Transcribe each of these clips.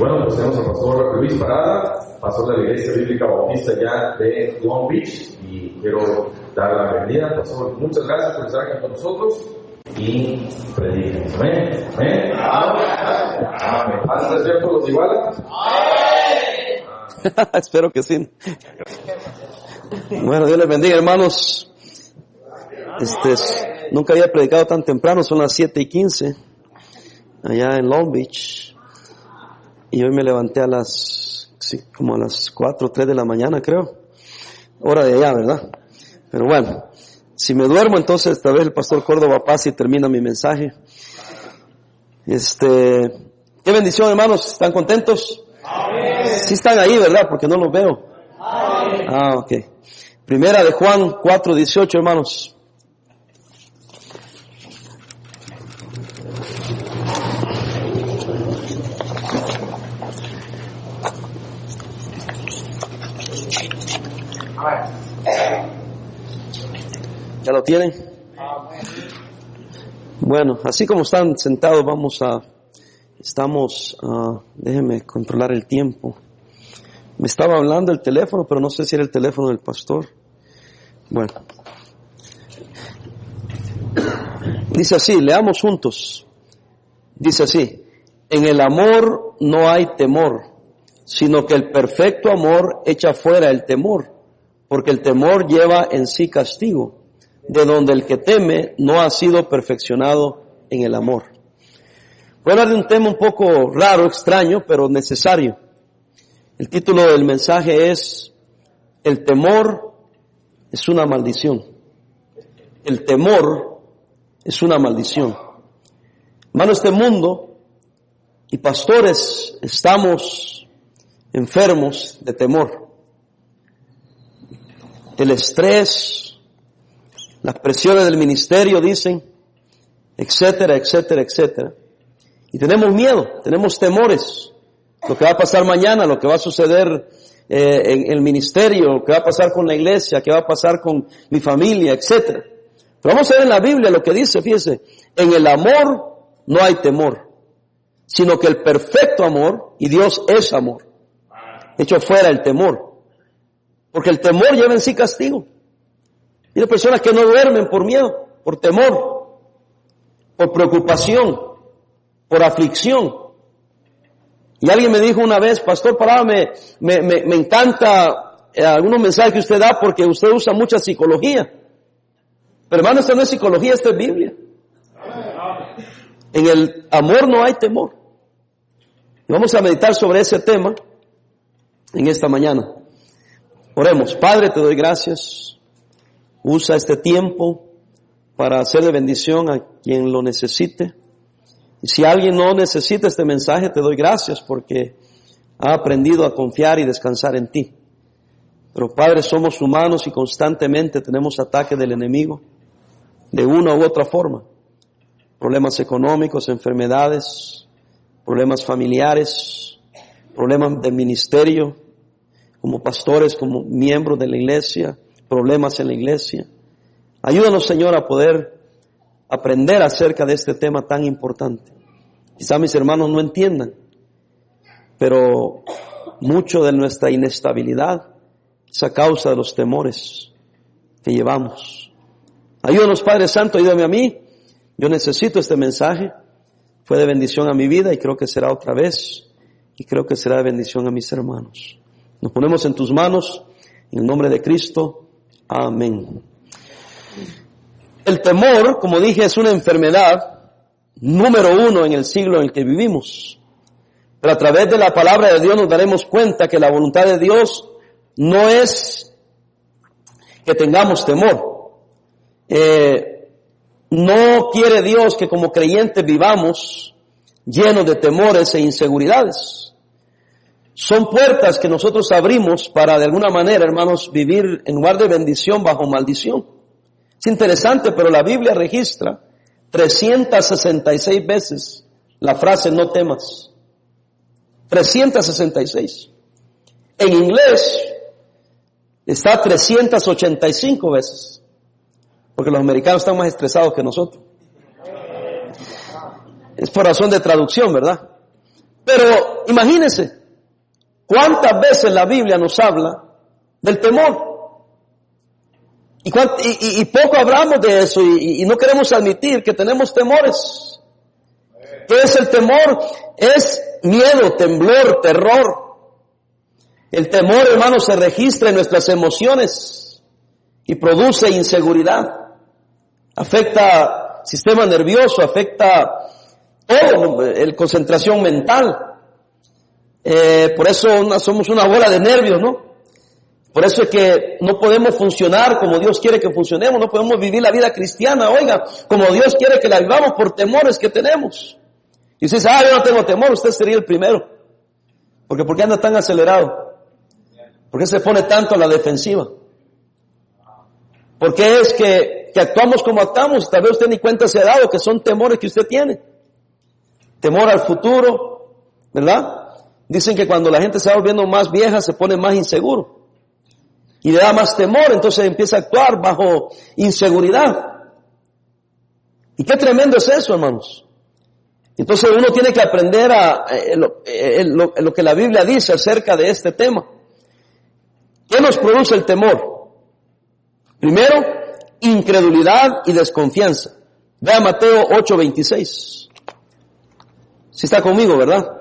bueno, pues tenemos al pastor Luis Parada, pastor de la Iglesia Bíblica Bautista ya de Long Beach, y quiero dar la bienvenida. Pastor, muchas gracias por estar aquí con nosotros y prediquen. Amén. Amén. Amén. ¿Hasta cierto los iguales? Espero que sí. Bueno, Dios les bendiga, hermanos. Este, nunca había predicado tan temprano, son las 7 y 15, allá en Long Beach. Y hoy me levanté a las, sí, como a las 4 o 3 de la mañana, creo. Hora de allá, ¿verdad? Pero bueno, si me duermo, entonces esta vez el pastor Córdoba pasa y termina mi mensaje. Este, qué bendición, hermanos, ¿están contentos? Sí están ahí, ¿verdad? Porque no los veo. Ah, ok. Primera de Juan 4, 18, hermanos. ¿Ya lo tienen? Bueno, así como están sentados, vamos a, estamos, uh, déjenme controlar el tiempo. Me estaba hablando el teléfono, pero no sé si era el teléfono del pastor. Bueno. Dice así, leamos juntos. Dice así, en el amor no hay temor, sino que el perfecto amor echa fuera el temor, porque el temor lleva en sí castigo de donde el que teme no ha sido perfeccionado en el amor. Voy a hablar de un tema un poco raro, extraño, pero necesario. El título del mensaje es El temor es una maldición. El temor es una maldición. Hermano, este mundo y pastores estamos enfermos de temor. El estrés, las presiones del ministerio dicen, etcétera, etcétera, etcétera. Y tenemos miedo, tenemos temores. Lo que va a pasar mañana, lo que va a suceder eh, en el ministerio, lo que va a pasar con la iglesia, qué va a pasar con mi familia, etcétera. Pero vamos a ver en la Biblia lo que dice, fíjese, en el amor no hay temor, sino que el perfecto amor, y Dios es amor, hecho fuera el temor. Porque el temor lleva en sí castigo. Y hay personas que no duermen por miedo, por temor, por preocupación, por aflicción. Y alguien me dijo una vez, Pastor me, me, me, encanta eh, algunos mensajes que usted da porque usted usa mucha psicología. Pero hermano, esta no es psicología, esta es Biblia. En el amor no hay temor. Y vamos a meditar sobre ese tema en esta mañana. Oremos. Padre, te doy gracias Usa este tiempo para hacer de bendición a quien lo necesite. Y si alguien no necesita este mensaje, te doy gracias porque ha aprendido a confiar y descansar en ti. Pero Padre, somos humanos y constantemente tenemos ataque del enemigo de una u otra forma. Problemas económicos, enfermedades, problemas familiares, problemas de ministerio, como pastores, como miembros de la iglesia, problemas en la iglesia. Ayúdanos, Señor, a poder aprender acerca de este tema tan importante. Quizá mis hermanos no entiendan, pero mucho de nuestra inestabilidad es a causa de los temores que llevamos. Ayúdanos, Padre Santo, ayúdame a mí. Yo necesito este mensaje. Fue de bendición a mi vida y creo que será otra vez. Y creo que será de bendición a mis hermanos. Nos ponemos en tus manos, en el nombre de Cristo. Amén. El temor, como dije, es una enfermedad número uno en el siglo en el que vivimos. Pero a través de la palabra de Dios nos daremos cuenta que la voluntad de Dios no es que tengamos temor. Eh, no quiere Dios que como creyentes vivamos llenos de temores e inseguridades. Son puertas que nosotros abrimos para de alguna manera, hermanos, vivir en lugar de bendición bajo maldición. Es interesante, pero la Biblia registra 366 veces la frase no temas. 366. En inglés está 385 veces. Porque los americanos están más estresados que nosotros. Es por razón de traducción, ¿verdad? Pero imagínense, ¿cuántas veces la Biblia nos habla del temor? Y, poco hablamos de eso y, no queremos admitir que tenemos temores. ¿Qué es el temor? Es miedo, temblor, terror. El temor, hermano, se registra en nuestras emociones y produce inseguridad. Afecta sistema nervioso, afecta todo, el concentración mental. Eh, por eso somos una bola de nervios, ¿no? Por eso es que no podemos funcionar como Dios quiere que funcionemos, no podemos vivir la vida cristiana, oiga, como Dios quiere que la vivamos por temores que tenemos. Y usted dice, ah, yo no tengo temor, usted sería el primero. Porque ¿por qué anda tan acelerado? ¿Por qué se pone tanto a la defensiva? ¿Por qué es que, que actuamos como actuamos? Tal vez usted ni cuenta se ha dado que son temores que usted tiene. Temor al futuro, ¿verdad? Dicen que cuando la gente se va volviendo más vieja se pone más inseguro y le da más temor, entonces empieza a actuar bajo inseguridad. Y qué tremendo es eso, hermanos. Entonces uno tiene que aprender a eh, eh, lo, lo, que la Biblia dice acerca de este tema. ¿Qué nos produce el temor? Primero, incredulidad y desconfianza. Vea Mateo 8:26. Si está conmigo, ¿verdad?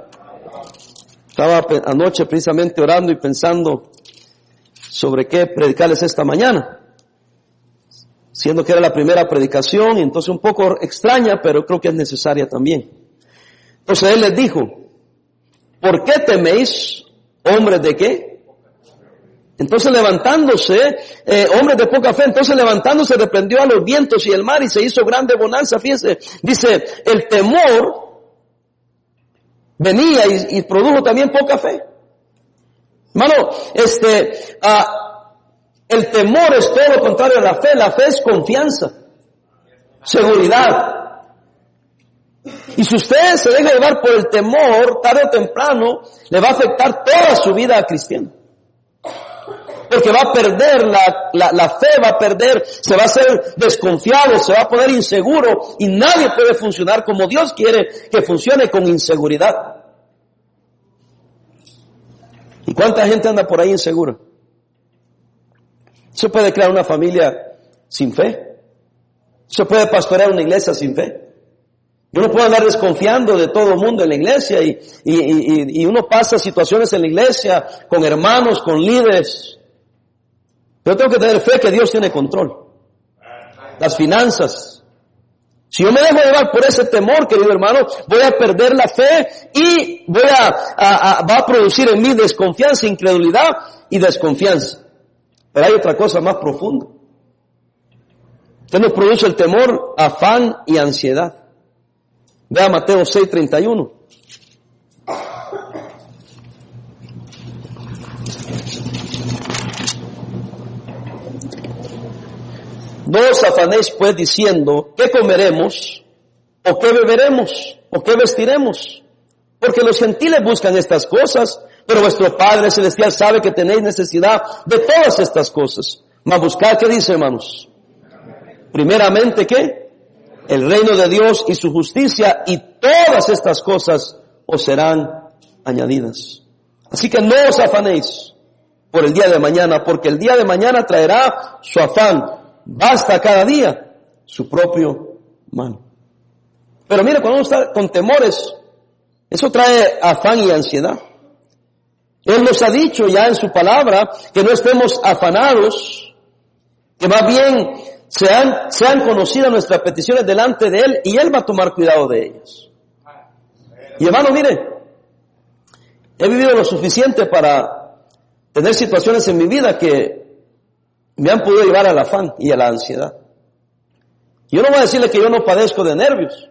Estaba anoche precisamente orando y pensando sobre qué predicarles esta mañana. Siendo que era la primera predicación, entonces un poco extraña, pero creo que es necesaria también. Entonces él les dijo, ¿por qué teméis, hombres de qué? Entonces levantándose, eh, hombres de poca fe, entonces levantándose reprendió a los vientos y el mar y se hizo grande bonanza. Fíjense, dice, el temor venía y produjo también poca fe. Hermano, este, ah, el temor es todo lo contrario a la fe. La fe es confianza, seguridad. Y si usted se deja llevar por el temor, tarde o temprano, le va a afectar toda su vida cristiana. Porque va a perder la, la, la, fe, va a perder, se va a hacer desconfiado, se va a poner inseguro y nadie puede funcionar como Dios quiere que funcione con inseguridad. ¿Y cuánta gente anda por ahí insegura? ¿Se puede crear una familia sin fe? ¿Se puede pastorear una iglesia sin fe? Yo no puedo andar desconfiando de todo el mundo en la iglesia y, y, uno pasa situaciones en la iglesia con hermanos, con líderes. Pero tengo que tener fe que Dios tiene control. Las finanzas, si yo me dejo llevar por ese temor, querido hermano, voy a perder la fe y voy a, va a producir en mí desconfianza, incredulidad y desconfianza. Pero hay otra cosa más profunda. ¿Qué nos produce el temor? Afán y ansiedad. Vea Mateo 6:31. No os afanéis pues diciendo, ¿qué comeremos? ¿O qué beberemos? ¿O qué vestiremos? Porque los gentiles buscan estas cosas, pero vuestro Padre Celestial sabe que tenéis necesidad de todas estas cosas. Mas buscar, ¿qué dice hermanos? Primeramente, ¿qué? El reino de Dios y su justicia y todas estas cosas os serán añadidas. Así que no os afanéis por el día de mañana, porque el día de mañana traerá su afán. Basta cada día su propio mal. Pero mire, cuando uno está con temores, eso trae afán y ansiedad. Él nos ha dicho ya en su palabra que no estemos afanados, que más bien sean, sean conocidas nuestras peticiones delante de Él y Él va a tomar cuidado de ellas. Y hermano, mire, he vivido lo suficiente para tener situaciones en mi vida que me han podido llevar al afán y a la ansiedad. Yo no voy a decirle que yo no padezco de nervios,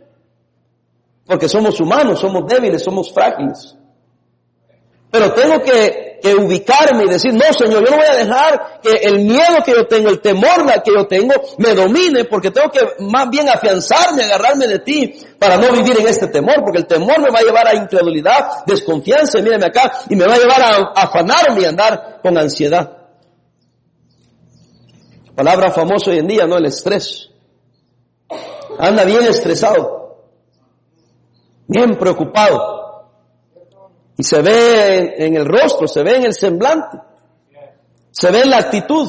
porque somos humanos, somos débiles, somos frágiles. Pero tengo que, que, ubicarme y decir, no Señor, yo no voy a dejar que el miedo que yo tengo, el temor que yo tengo, me domine, porque tengo que más bien afianzarme, agarrarme de ti, para no vivir en este temor, porque el temor me va a llevar a incredulidad, desconfianza, mírame acá, y me va a llevar a afanarme y andar con ansiedad. Palabra famosa hoy en día, ¿no? El estrés. Anda bien estresado, bien preocupado. Y se ve en el rostro, se ve en el semblante, se ve en la actitud.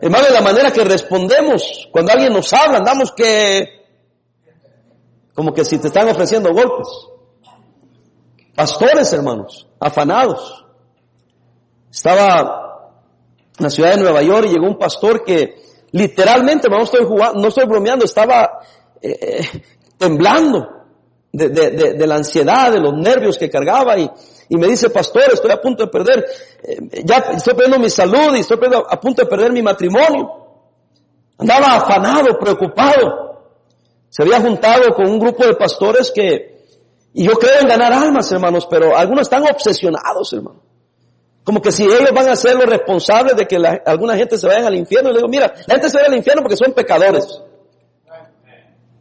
Hermano, la manera que respondemos cuando alguien nos habla, andamos que, como que si te están ofreciendo golpes. Pastores, hermanos, afanados. Estaba en la ciudad de Nueva York y llegó un pastor que literalmente, no estoy jugando, no estoy bromeando, estaba eh, eh, temblando de, de, la ansiedad, de los nervios que cargaba y, y me dice, pastor, estoy a punto de perder, eh, ya estoy perdiendo mi salud y estoy a punto de perder mi matrimonio. Andaba afanado, preocupado. Se había juntado con un grupo de pastores que, y yo creo en ganar almas, hermanos, pero algunos están obsesionados, hermano. Como que si ellos van a ser los responsables de que alguna gente se vaya al infierno, le digo, mira, la gente se va al infierno porque son pecadores.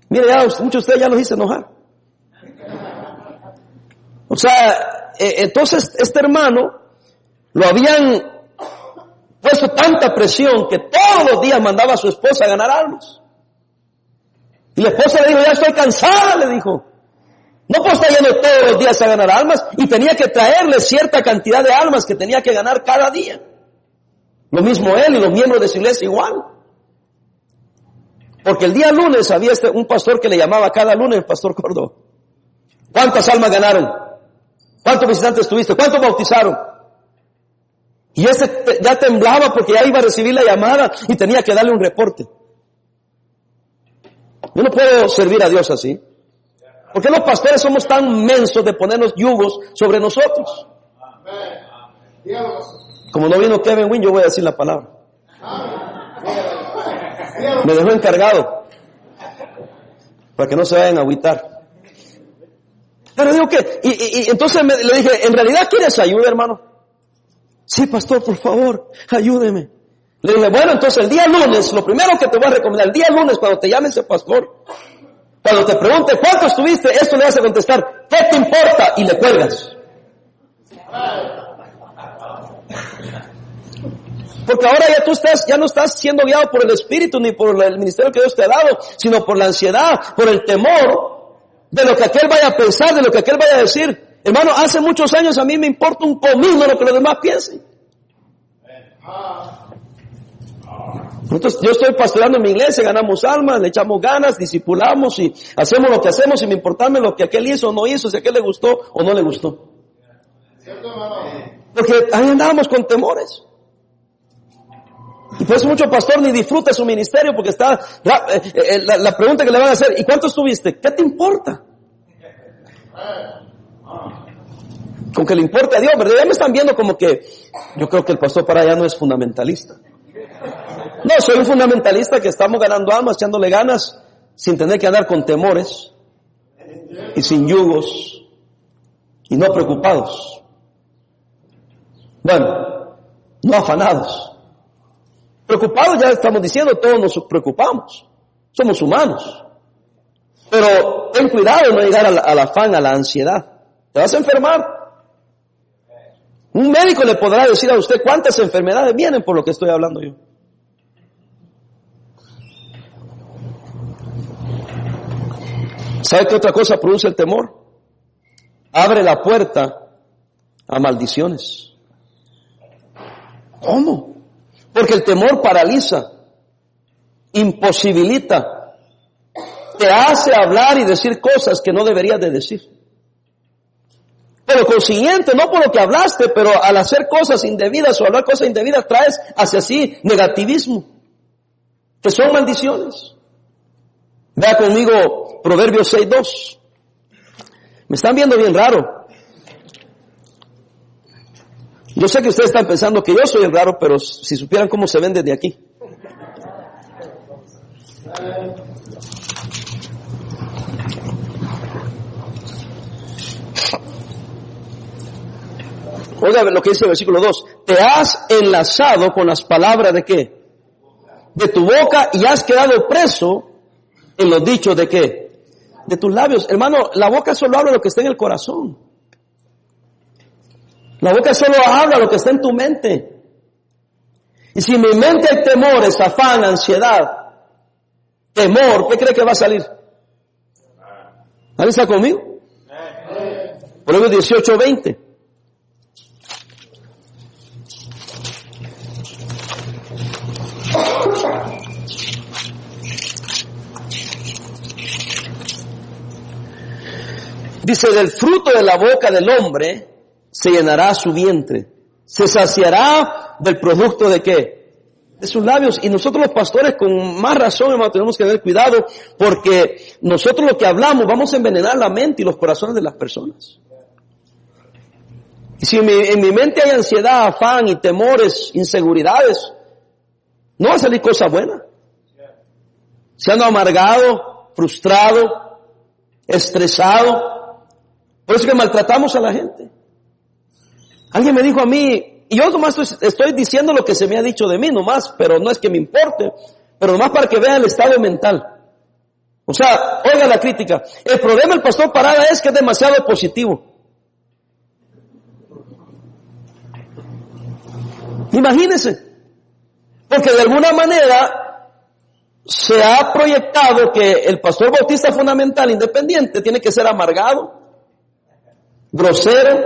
Mira, ya muchos de ustedes ya los hice enojar. O sea, eh, entonces este hermano lo habían puesto tanta presión que todos los días mandaba a su esposa a ganar almas. Y la esposa le dijo, ya estoy cansada, le dijo. No puedo estar yendo todos los días a ganar almas y tenía que traerle cierta cantidad de almas que tenía que ganar cada día. Lo mismo él y los miembros de su iglesia igual. Porque el día lunes había este, un pastor que le llamaba cada lunes el pastor Córdoba. ¿Cuántas almas ganaron? ¿Cuántos visitantes tuviste? ¿Cuántos bautizaron? Y ese ya temblaba porque ya iba a recibir la llamada y tenía que darle un reporte. Yo no puedo servir a Dios así. ¿Por qué los pastores somos tan mensos de ponernos yugos sobre nosotros? Como no vino Kevin Wynn, yo voy a decir la palabra. Me dejó encargado para que no se vayan a agüitar. Pero digo que, y, entonces le dije, ¿en realidad quieres ayuda, hermano? Sí, pastor, por favor, ayúdeme. Le dije, bueno, entonces el día lunes, lo primero que te voy a recomendar, el día lunes cuando te llame ese pastor, cuando te pregunte cuánto estuviste, esto le a contestar, ¿qué te importa? Y le cuelgas. Porque ahora ya tú estás, ya no estás siendo guiado por el Espíritu ni por el ministerio que Dios te ha dado, sino por la ansiedad, por el temor de lo que aquel vaya a pensar, de lo que aquel vaya a decir. Hermano, hace muchos años a mí me importa un comino lo que los demás piensen. Nosotros, yo estoy pastoreando en mi iglesia, ganamos almas, le echamos ganas, discipulamos y hacemos lo que hacemos y me importarme lo que aquel hizo o no hizo, si aquel le gustó o no le gustó. Porque ahí andábamos con temores. Y por eso mucho pastor ni disfruta su ministerio porque está eh, eh, la, pregunta que le van a hacer, ¿y cuánto estuviste? ¿Qué te importa? Con que le importe a Dios, ¿verdad? Ya me están viendo como que yo creo que el pastor para allá no es fundamentalista. No, soy un fundamentalista que estamos ganando almas, echándole ganas, sin tener que andar con temores y sin yugos y no preocupados. Bueno, no afanados Preocupados ya estamos diciendo, todos nos preocupamos. Somos humanos. Pero ten cuidado de no llegar al, afán, a la ansiedad. Te vas a enfermar. Un médico le podrá decir a usted cuántas enfermedades vienen por lo que estoy hablando yo. ¿Sabe qué otra cosa produce el temor? Abre la puerta a maldiciones. ¿Cómo? Porque el temor paraliza, imposibilita, te hace hablar y decir cosas que no deberías de decir. Pero consiguiente, no por lo que hablaste, pero al hacer cosas indebidas o hablar cosas indebidas traes hacia sí negativismo, que son maldiciones. Vea conmigo Proverbios 6.2. Me están viendo bien raro. Yo sé que ustedes están pensando que yo soy el raro, pero si supieran cómo se ven desde aquí. Oiga lo que dice el versículo 2. Te has enlazado con las palabras de qué? De tu boca y has quedado preso en los dichos de qué? De tus labios. Hermano, la boca solo habla lo que está en el corazón. La boca solo habla lo que está en tu mente. Y si mi mente hay temores, afán, ansiedad, temor, ¿qué cree que va a salir? ¿Alguien está conmigo? Proverbios 18, 20. Dice, del fruto de la boca del hombre se llenará su vientre. Se saciará del producto de qué? De sus labios. Y nosotros los pastores con más razón, hermano, tenemos que tener cuidado porque nosotros lo que hablamos vamos a envenenar la mente y los corazones de las personas. Y si en mi, en mi mente hay ansiedad, afán y temores, inseguridades, no va a salir cosa buena. Se ando amargado, frustrado, estresado, por eso que maltratamos a la gente. Alguien me dijo a mí, y yo nomás estoy, diciendo lo que se me ha dicho de mí nomás, pero no es que me importe, pero nomás para que vean el estado mental. O sea, oiga la crítica. El problema del pastor Parada es que es demasiado positivo. Imagínense. Porque de alguna manera se ha proyectado que el pastor bautista fundamental independiente tiene que ser amargado, grosero,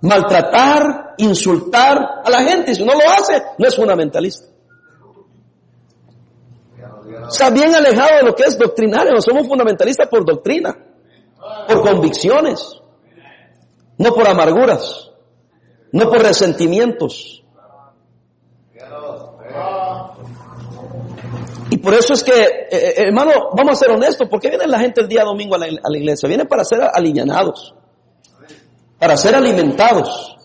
maltratar, insultar a la gente. Si no lo hace, no es fundamentalista. Está bien alejado de lo que es doctrinario. No somos fundamentalistas por doctrina, por convicciones, no por amarguras, no por resentimientos. Y por eso es que, eh, eh, hermano, vamos a ser honestos, ¿por qué viene la gente el día domingo a la, iglesia? Vienen para ser alivianados, para ser alimentados,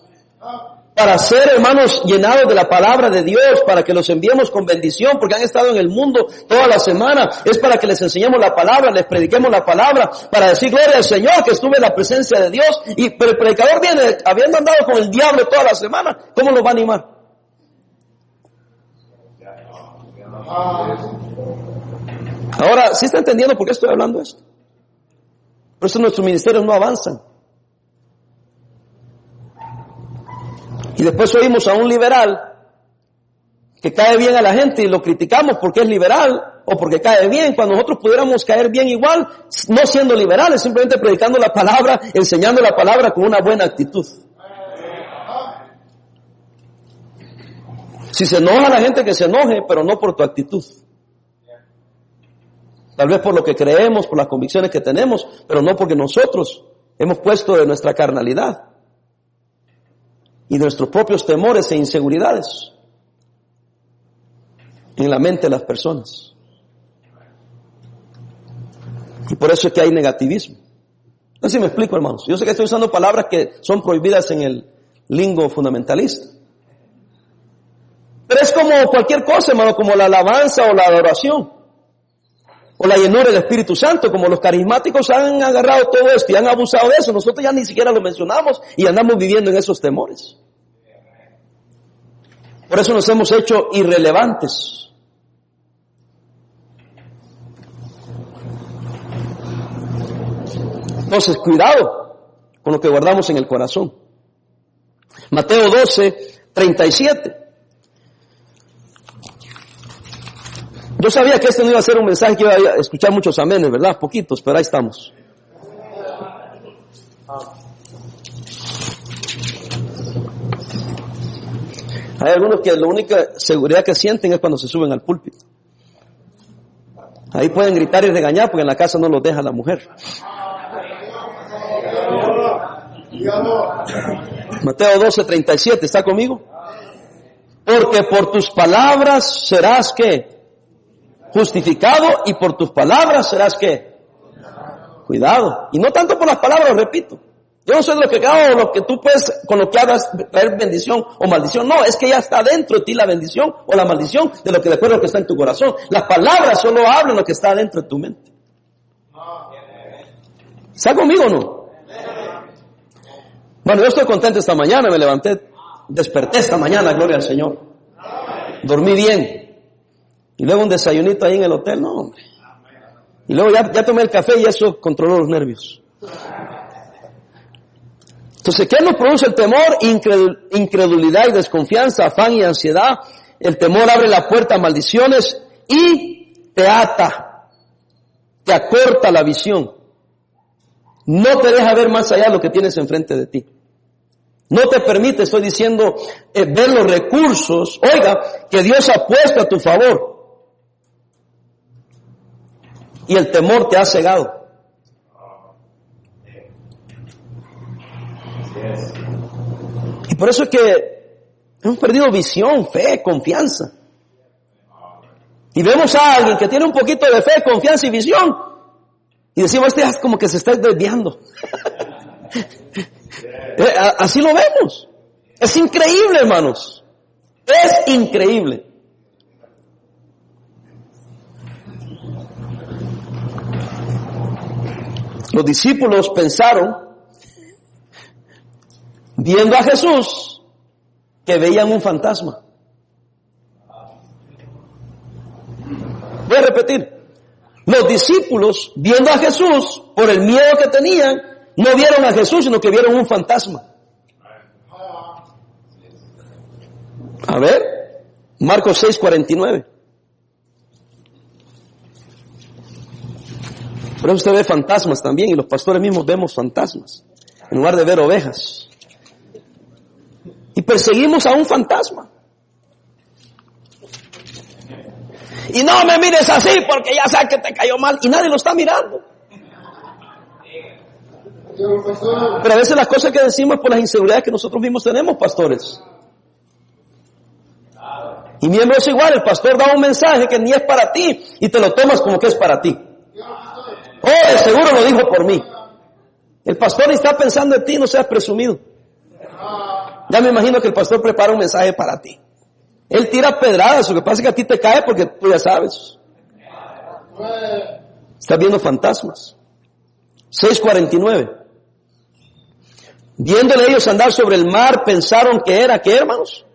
para ser, hermanos, llenados de la palabra de Dios, para que los enviemos con bendición, porque han estado en el mundo toda la semana. Es para que les enseñemos la palabra, les prediquemos la palabra, para decir gloria al Señor, que estuve en la presencia de Dios. Y, pero el predicador viene, habiendo andado con el diablo toda la semana, ¿cómo lo va a animar? Ahora, ¿sí está entendiendo por qué estoy hablando esto? Por eso nuestros ministerios no avanzan. Y después oímos a un liberal que cae bien a la gente y lo criticamos porque es liberal o porque cae bien, cuando nosotros pudiéramos caer bien igual, no siendo liberales, simplemente predicando la palabra, enseñando la palabra con una buena actitud. Si se enoja la gente, que se enoje, pero no por tu actitud. Tal vez por lo que creemos, por las convicciones que tenemos, pero no porque nosotros hemos puesto de nuestra carnalidad y nuestros propios temores e inseguridades en la mente de las personas. Y por eso es que hay negativismo. No sé si me explico, hermanos. Yo sé que estoy usando palabras que son prohibidas en el lingo fundamentalista. Pero es como cualquier cosa, hermano, como la alabanza o la adoración o la llenura del Espíritu Santo, como los carismáticos han agarrado todo esto y han abusado de eso, nosotros ya ni siquiera lo mencionamos y andamos viviendo en esos temores. Por eso nos hemos hecho irrelevantes. Entonces, cuidado con lo que guardamos en el corazón. Mateo 12, 37. Yo sabía que este no iba a ser un mensaje que iba a escuchar muchos amenes, ¿verdad? Poquitos, pero ahí estamos. Hay algunos que la única seguridad que sienten es cuando se suben al púlpito. Ahí pueden gritar y regañar porque en la casa no los deja la mujer. Mateo 12, 37, ¿está conmigo? Porque por tus palabras serás que justificado y por tus palabras serás que cuidado. Y no tanto por las palabras, repito. Yo no soy lo que hago, lo que tú puedes, con lo que hagas, traer bendición o maldición. No, es que ya está dentro de ti la bendición o la maldición de lo que de acuerdo lo que está en tu corazón. Las palabras solo hablan lo que está dentro de tu mente. ¿Está conmigo o no? Bueno, yo estoy contento esta mañana, me levanté, desperté esta mañana, gloria al Señor. Dormí bien. Y luego un desayunito ahí en el hotel, no, hombre. Y luego ya, ya tomé el café y eso controló los nervios. Entonces, ¿qué nos produce el temor? Incredulidad y desconfianza, afán y ansiedad. El temor abre la puerta a maldiciones y te ata, te acorta la visión. no te deja ver más allá lo que tienes enfrente de ti. No te permite, estoy diciendo, eh, ver los recursos, oiga, que Dios ha puesto a tu favor. Y el temor te ha cegado. Y por eso es que hemos perdido visión, fe, confianza. Y vemos a alguien que tiene un poquito de fe, confianza y visión. Y decimos, este es como que se está desviando. Eh, así lo vemos. Es increíble, hermanos. Es increíble. Los discípulos pensaron, viendo a Jesús, que veían un fantasma. Voy a repetir. Los discípulos, viendo a Jesús, por el miedo que tenían, no vieron a Jesús, sino que vieron un fantasma. A ver, Marcos 6, 49. Pero usted ve fantasmas también y los pastores mismos vemos fantasmas en lugar de ver ovejas. Y perseguimos a un fantasma. Y no me mires así porque ya sabes que te cayó mal y nadie lo está mirando. Pero a veces las cosas que decimos por las inseguridades que nosotros mismos tenemos, pastores. Y miembros igual, el pastor da un mensaje que ni es para ti y te lo tomas como que es para ti. Oh, seguro lo dijo por mí. El pastor está pensando en ti, no seas presumido. Ya me imagino que el pastor prepara un mensaje para ti. Él tira pedradas, lo que pasa es que a ti te cae porque tú ya sabes. Estás viendo fantasmas. 649. Viéndole ellos andar sobre el mar, pensaron que era, ¿qué hermanos?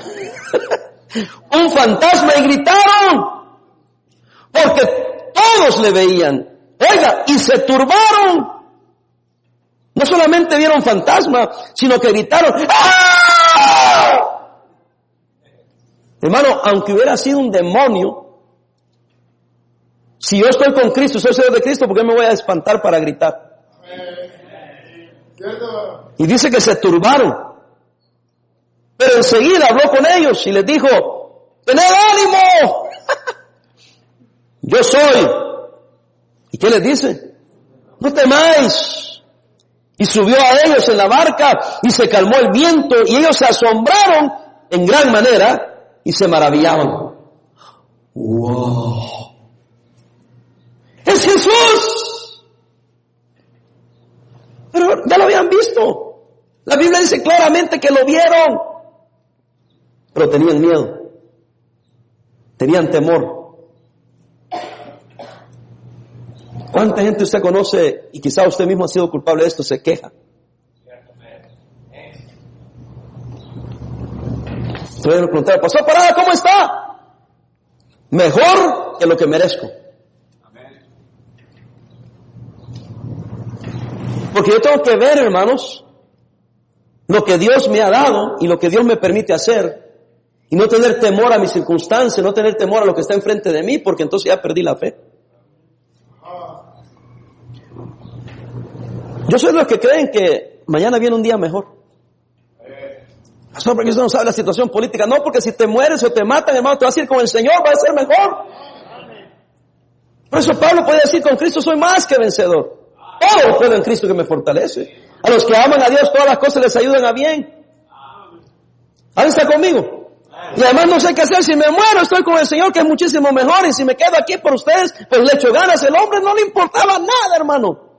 un fantasma y gritaron. Porque todos le veían. Oiga, y se turbaron. No solamente vieron fantasma, sino que gritaron. ¡Ah! Hermano, aunque hubiera sido un demonio, si yo estoy con Cristo, soy Señor de Cristo, ¿por qué me voy a espantar para gritar? Y dice que se turbaron. Pero enseguida habló con ellos y les dijo, tened ánimo, yo soy. ¿Y qué les dice? No temáis. Y subió a ellos en la barca y se calmó el viento y ellos se asombraron en gran manera y se maravillaban. ¡Wow! ¡Es Jesús! Pero ya lo habían visto. La Biblia dice claramente que lo vieron, pero tenían miedo, tenían temor. ¿Cuánta gente usted conoce y quizá usted mismo ha sido culpable de esto, se queja? Entonces le pasó parada, ¿cómo está? Mejor que lo que merezco. Porque yo tengo que ver, hermanos, lo que Dios me ha dado y lo que Dios me permite hacer y no tener temor a mis circunstancias, no tener temor a lo que está enfrente de mí, porque entonces ya perdí la fe. Yo soy de los que creen que mañana viene un día mejor. Pastor, porque eso no sabe la situación política. No, porque si te mueres o te matan, hermano, te vas a ir con el Señor, va a ser mejor. Por eso Pablo puede decir, con Cristo soy más que vencedor. Todo puedo en Cristo que me fortalece. A los que aman a Dios todas las cosas les ayudan a bien. ¿Alguien está conmigo? Y además no sé qué hacer. Si me muero, estoy con el Señor, que es muchísimo mejor. Y si me quedo aquí por ustedes, pues le echo ganas. El hombre no le importaba nada, hermano.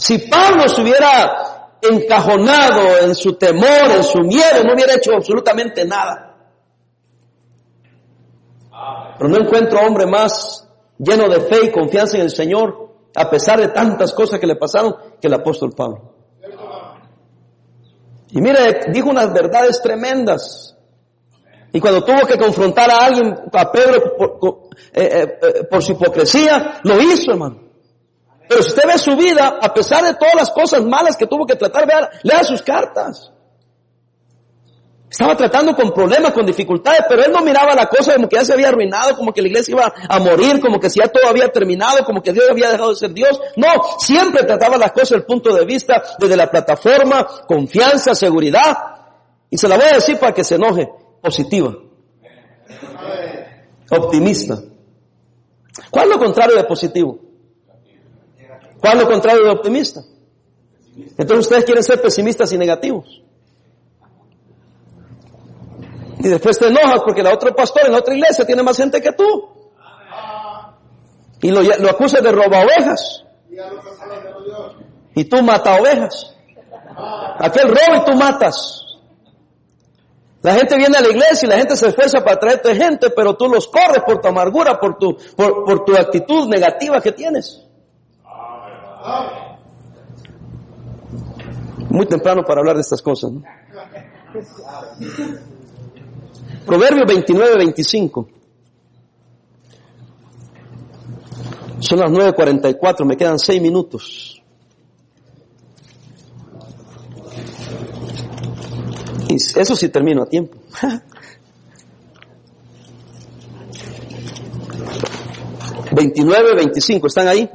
Si Pablo se hubiera encajonado en su temor, en su miedo, no hubiera hecho absolutamente nada. Pero no encuentro hombre más lleno de fe y confianza en el Señor, a pesar de tantas cosas que le pasaron, que el apóstol Pablo. Y mire, dijo unas verdades tremendas. Y cuando tuvo que confrontar a alguien, a Pedro, por, eh, eh, eh, por su hipocresía, lo hizo, hermano. Pero si usted ve su vida, a pesar de todas las cosas malas que tuvo que tratar, vea, lea sus cartas. Estaba tratando con problemas, con dificultades, pero él no miraba la cosa como que ya se había arruinado, como que la iglesia iba a morir, como que ya todo había terminado, como que Dios había dejado de ser Dios. No, siempre trataba las cosas desde el punto de vista, desde la plataforma, confianza, seguridad. Y se la voy a decir para que se enoje, positiva. Optimista. ¿Cuál es lo contrario de positivo? ¿Cuál lo contrario de optimista? Entonces ustedes quieren ser pesimistas y negativos. Y después te enojas porque la otro pastor en la otra iglesia tiene más gente que tú. Y lo, lo acusas de roba ovejas. Y tú mata ovejas. Aquel roba y tú matas. La gente viene a la iglesia y la gente se esfuerza para traerte gente, pero tú los corres por tu amargura, por tu, por, tu actitud negativa que tienes. Muy temprano para hablar de estas cosas. ¿no? Proverbio 29, 25. Son las 9.44, me quedan 6 minutos. Y eso sí termino a tiempo. Veintinueve, veinticinco, ¿están ahí?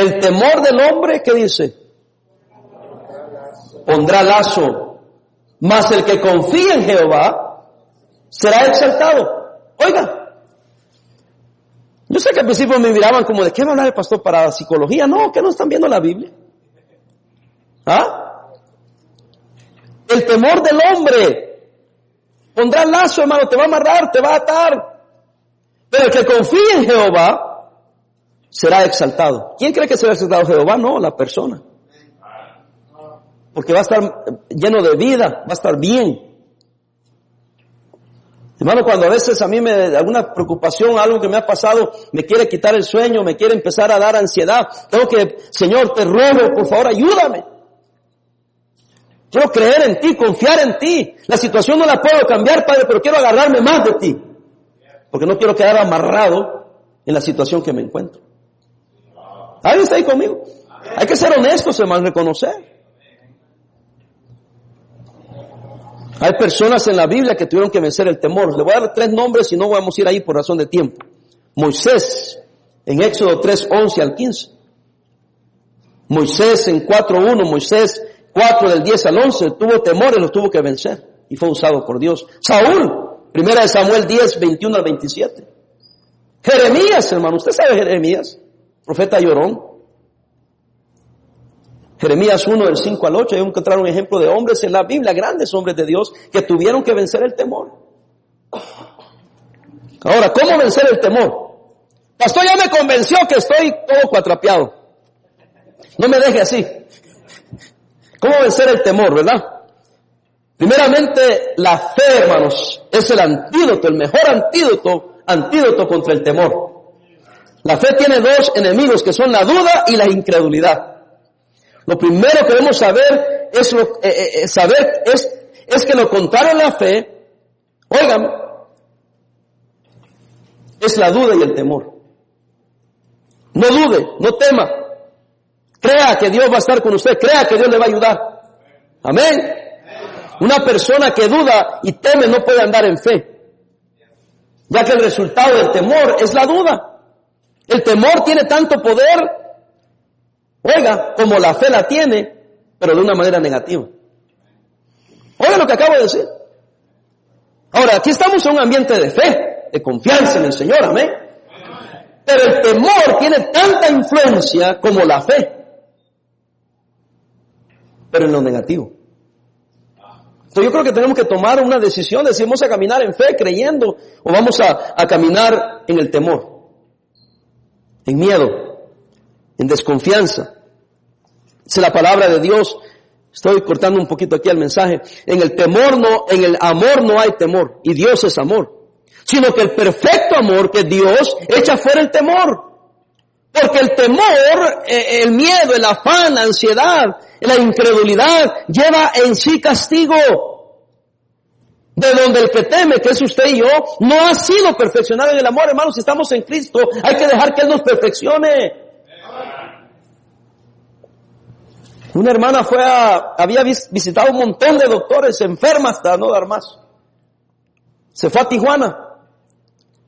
El temor del hombre, ¿qué dice? Pondrá lazo mas el que confía en Jehová será exaltado. Oiga, yo sé que al principio me miraban como de qué va a hablar el pastor para psicología. No, que no están viendo la Biblia. ¿Ah? El temor del hombre pondrá lazo, hermano, te va a amarrar, te va a atar. Pero el que confía en Jehová será exaltado. ¿Quién cree que será exaltado Jehová? No, la persona porque va a estar lleno de vida, va a estar bien. Hermano, cuando a veces a mí me alguna preocupación, algo que me ha pasado, me quiere quitar el sueño, me quiere empezar a dar ansiedad, tengo que, Señor, te ruego, por favor, ayúdame. Quiero creer en ti, confiar en ti. La situación no la puedo cambiar, Padre, pero quiero agarrarme más de ti. Porque no quiero quedar amarrado en la situación que me encuentro. ¿Alguien está ahí conmigo? Hay que ser honestos, hermano, reconocer. Hay personas en la Biblia que tuvieron que vencer el temor. Le voy a dar tres nombres y no vamos a ir ahí por razón de tiempo. Moisés, en Éxodo 3, 11 al 15. Moisés en 4.1, Moisés 4 del 10 al 11, tuvo temor y los tuvo que vencer. Y fue usado por Dios. Saúl, primera de Samuel 10, 21 al 27. Jeremías, hermano, ¿usted sabe Jeremías? Profeta llorón. Jeremías 1 del 5 al 8, hay encontrar un ejemplo de hombres en la Biblia, grandes hombres de Dios, que tuvieron que vencer el temor. Ahora, ¿cómo vencer el temor? Pastor ya me convenció que estoy todo cuatrapeado. No me deje así. ¿Cómo vencer el temor, verdad? Primeramente, la fe, hermanos, es el antídoto, el mejor antídoto, antídoto contra el temor. La fe tiene dos enemigos que son la duda y la incredulidad. Lo primero que debemos saber es lo, eh, eh, eh, saber es, es que lo contrario a la fe, oigan, es la duda y el temor. No dude, no tema. Crea que Dios va a estar con usted, crea que Dios le va a ayudar. Amén. Una persona que duda y teme no puede andar en fe, ya que el resultado del temor es la duda. El temor tiene tanto poder Oiga, como la fe la tiene, pero de una manera negativa. Oiga lo que acabo de decir. Ahora, aquí estamos en un ambiente de fe, de confianza en el Señor, amén. Pero el temor tiene tanta influencia como la fe, pero en lo negativo. Entonces yo creo que tenemos que tomar una decisión de si vamos a caminar en fe, creyendo, o vamos a, a caminar en el temor, en miedo, en desconfianza. Es la palabra de Dios. Estoy cortando un poquito aquí el mensaje. En el temor no, en el amor no hay temor. Y Dios es amor. Sino que el perfecto amor que Dios echa fuera el temor. Porque el temor, eh, el miedo, el afán, la ansiedad, la incredulidad lleva en sí castigo. De donde el que teme, que es usted y yo, no ha sido perfeccionado en el amor, hermanos. Si estamos en Cristo, hay que dejar que Él nos perfeccione. Una hermana fue a, había visitado un montón de doctores, enferma hasta no dar más. Se fue a Tijuana.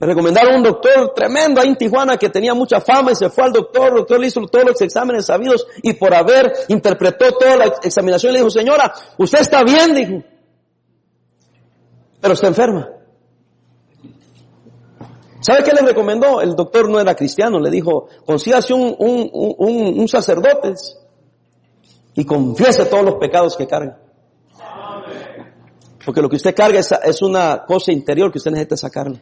Me recomendaron un doctor tremendo ahí en Tijuana que tenía mucha fama y se fue al doctor. El doctor le hizo todos los exámenes sabidos y por haber interpretó toda la examinación le dijo, señora, usted está bien, dijo. Pero está enferma. ¿Sabe qué le recomendó? El doctor no era cristiano, le dijo, consígase un, un, un, sacerdote y confiese todos los pecados que carga. Porque lo que usted carga es, es una cosa interior que usted necesita sacarle.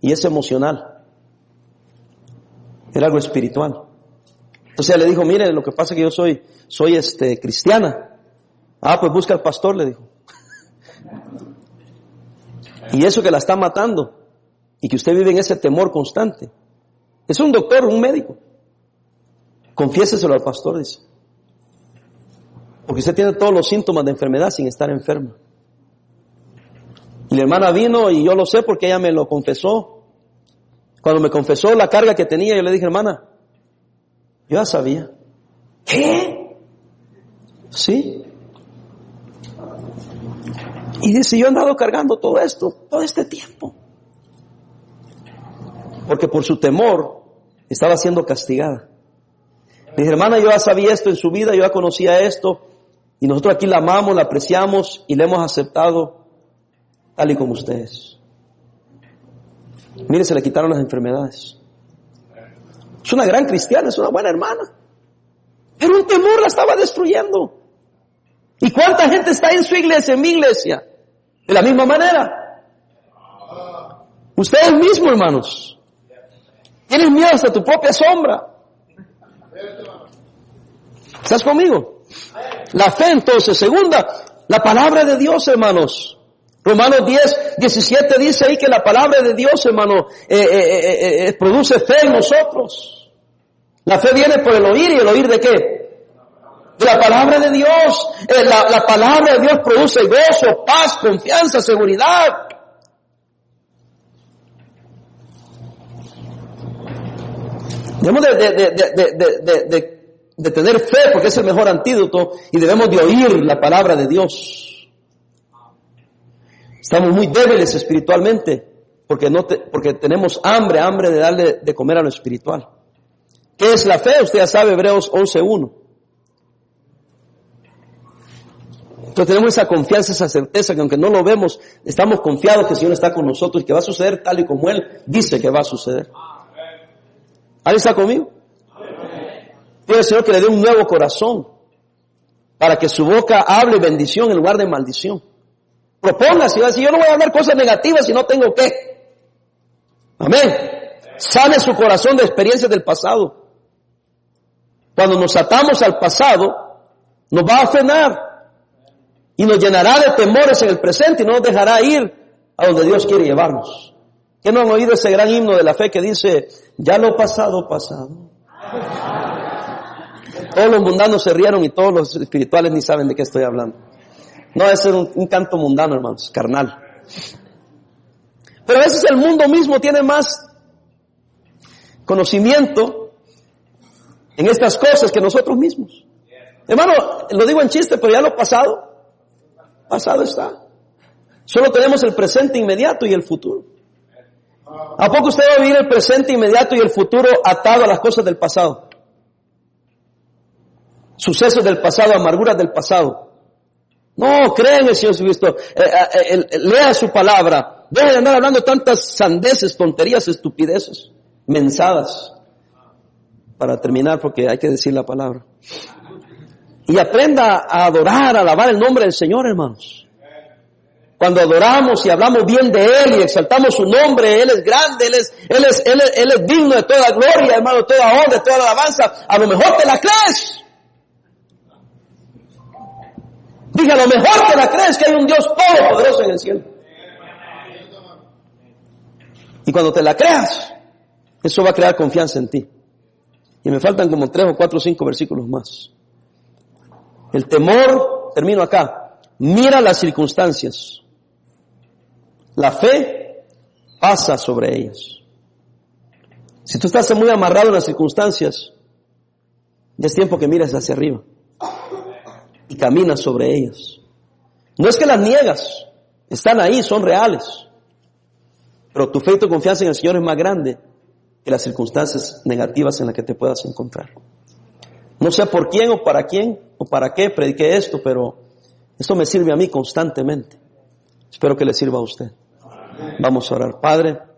Y es emocional. Era algo espiritual. Entonces le dijo, mire, lo que pasa es que yo soy, soy este, cristiana. Ah, pues busca al pastor, le dijo. Y eso que la está matando. Y que usted vive en ese temor constante. Es un doctor, un médico. Confiéseselo al pastor, dice. Porque usted tiene todos los síntomas de enfermedad sin estar enferma. Y la hermana vino y yo lo sé porque ella me lo confesó. Cuando me confesó la carga que tenía, yo le dije, hermana, yo ya sabía. ¿Qué? Sí. Y dice, yo he andado cargando todo esto, todo este tiempo. Porque por su temor estaba siendo castigada. Dije, hermana, yo ya sabía esto en su vida, yo ya conocía esto, y nosotros aquí la amamos, la apreciamos y la hemos aceptado tal y como ustedes. Mire, se le quitaron las enfermedades. Es una gran cristiana, es una buena hermana. Pero un temor la estaba destruyendo. ¿Y cuánta gente está en su iglesia, en mi iglesia? De la misma manera. Ustedes mismos, hermanos. Tienes miedo hasta tu propia sombra. ¿Estás conmigo? La fe entonces, segunda, la palabra de Dios, hermanos. Romanos 10, 17 dice ahí que la palabra de Dios, hermano, eh, eh, eh, produce fe en nosotros. La fe viene por el oír y el oír de qué? La palabra de Dios. La, la, palabra de Dios produce gozo, paz, confianza, seguridad. Debemos de, tener fe porque es el mejor antídoto y debemos de oír la palabra de Dios. Estamos muy débiles espiritualmente porque, no porque tenemos hambre, hambre de darle de comer a lo espiritual. ¿Qué es la fe? Usted ya sabe, Hebreos 11.1. Entonces tenemos esa confianza, esa certeza que aunque no lo vemos, estamos confiados que el Señor está con nosotros y que va a suceder tal y como Él dice que va a suceder. ¿Alguien está conmigo? Pide al Señor que le dé un nuevo corazón para que su boca hable bendición en lugar de maldición. Propóngase, si yo no voy a hablar cosas negativas si no tengo qué. Amén. Sane su corazón de experiencias del pasado. Cuando nos atamos al pasado, nos va a frenar y nos llenará de temores en el presente y no nos dejará ir a donde Dios quiere llevarnos. ¿Qué no han oído ese gran himno de la fe que dice, ya lo pasado, pasado? Todos los mundanos se rieron y todos los espirituales ni saben de qué estoy hablando. No, es un, un canto mundano, hermanos, carnal. Pero a veces el mundo mismo tiene más conocimiento en estas cosas que nosotros mismos. Hermano, lo digo en chiste, pero ya lo pasado, pasado está. Solo tenemos el presente inmediato y el futuro. ¿A poco usted va a vivir el presente inmediato y el futuro atado a las cosas del pasado? sucesos del pasado, amarguras del pasado. No, creen en el Señor Jesucristo, eh, eh, eh, lea su palabra, deje de andar hablando tantas sandeces, tonterías, estupideces, mensadas. Para terminar, porque hay que decir la palabra. Y aprenda a adorar, a alabar el nombre del Señor, hermanos. Cuando adoramos y hablamos bien de Él y exaltamos su nombre, Él es grande, Él es, Él es, Él es, digno de toda gloria, hermano, de toda honra, de toda alabanza. A lo mejor te la crees. Dije, lo mejor que la crees que hay un Dios todopoderoso en el cielo. Y cuando te la creas, eso va a crear confianza en ti. Y me faltan como tres o cuatro o cinco versículos más. El temor, termino acá, mira las circunstancias. La fe pasa sobre ellas. Si tú estás muy amarrado en las circunstancias, ya es tiempo que mires hacia arriba. y caminas sobre ellas. No es que las niegas, están ahí, son reales. Pero tu fe y tu confianza en el Señor es más grande que las circunstancias negativas en las que te puedas encontrar. No sé por quién o para quién o para qué prediqué esto, pero esto me sirve a mí constantemente. Espero que le sirva a usted. Vamos a orar. Padre.